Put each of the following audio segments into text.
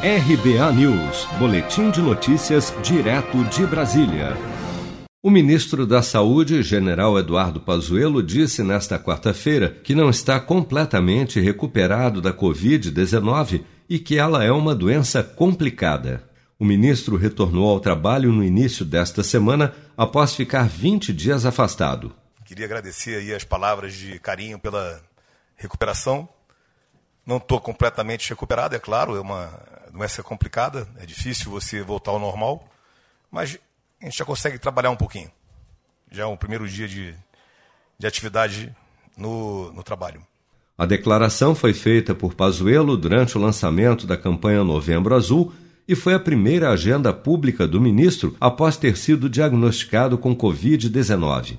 RBA News, Boletim de Notícias, direto de Brasília. O ministro da Saúde, general Eduardo Pazuello, disse nesta quarta-feira que não está completamente recuperado da Covid-19 e que ela é uma doença complicada. O ministro retornou ao trabalho no início desta semana após ficar 20 dias afastado. Queria agradecer aí as palavras de carinho pela recuperação. Não estou completamente recuperado, é claro, é uma doença complicada, é difícil você voltar ao normal, mas a gente já consegue trabalhar um pouquinho. Já é o primeiro dia de, de atividade no, no trabalho. A declaração foi feita por Pazuello durante o lançamento da campanha Novembro Azul e foi a primeira agenda pública do ministro após ter sido diagnosticado com Covid-19.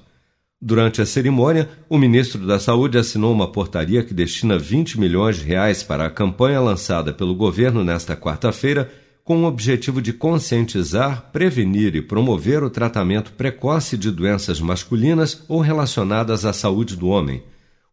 Durante a cerimônia, o ministro da Saúde assinou uma portaria que destina 20 milhões de reais para a campanha lançada pelo governo nesta quarta-feira com o objetivo de conscientizar, prevenir e promover o tratamento precoce de doenças masculinas ou relacionadas à saúde do homem.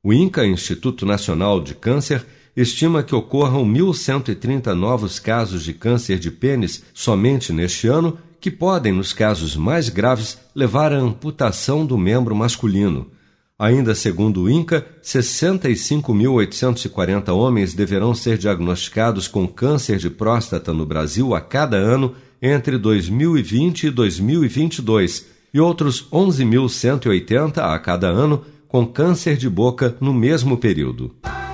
O INCA, Instituto Nacional de Câncer, estima que ocorram 1.130 novos casos de câncer de pênis somente neste ano, que podem, nos casos mais graves, levar à amputação do membro masculino. Ainda segundo o INCA, 65.840 homens deverão ser diagnosticados com câncer de próstata no Brasil a cada ano entre 2020 e 2022 e outros 11.180 a cada ano com câncer de boca no mesmo período.